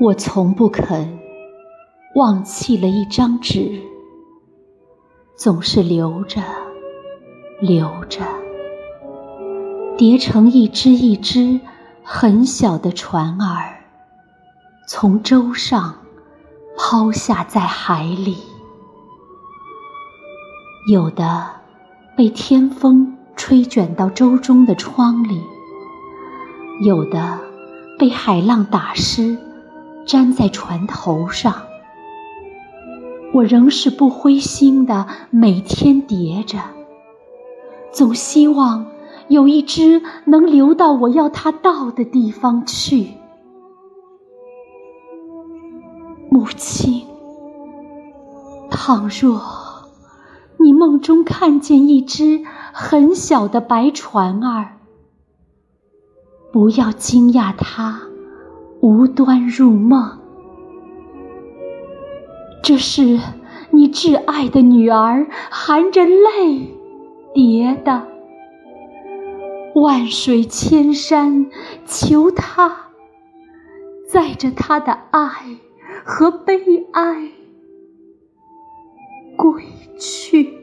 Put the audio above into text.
我从不肯忘弃了一张纸，总是留着，留着，叠成一只一只很小的船儿，从舟上抛下在海里。有的被天风吹卷到舟中的窗里，有的被海浪打湿。粘在船头上，我仍是不灰心的，每天叠着，总希望有一只能流到我要它到的地方去。母亲，倘若你梦中看见一只很小的白船儿，不要惊讶它。无端入梦，这是你挚爱的女儿含着泪叠的。万水千山求他，载着他的爱和悲哀归去。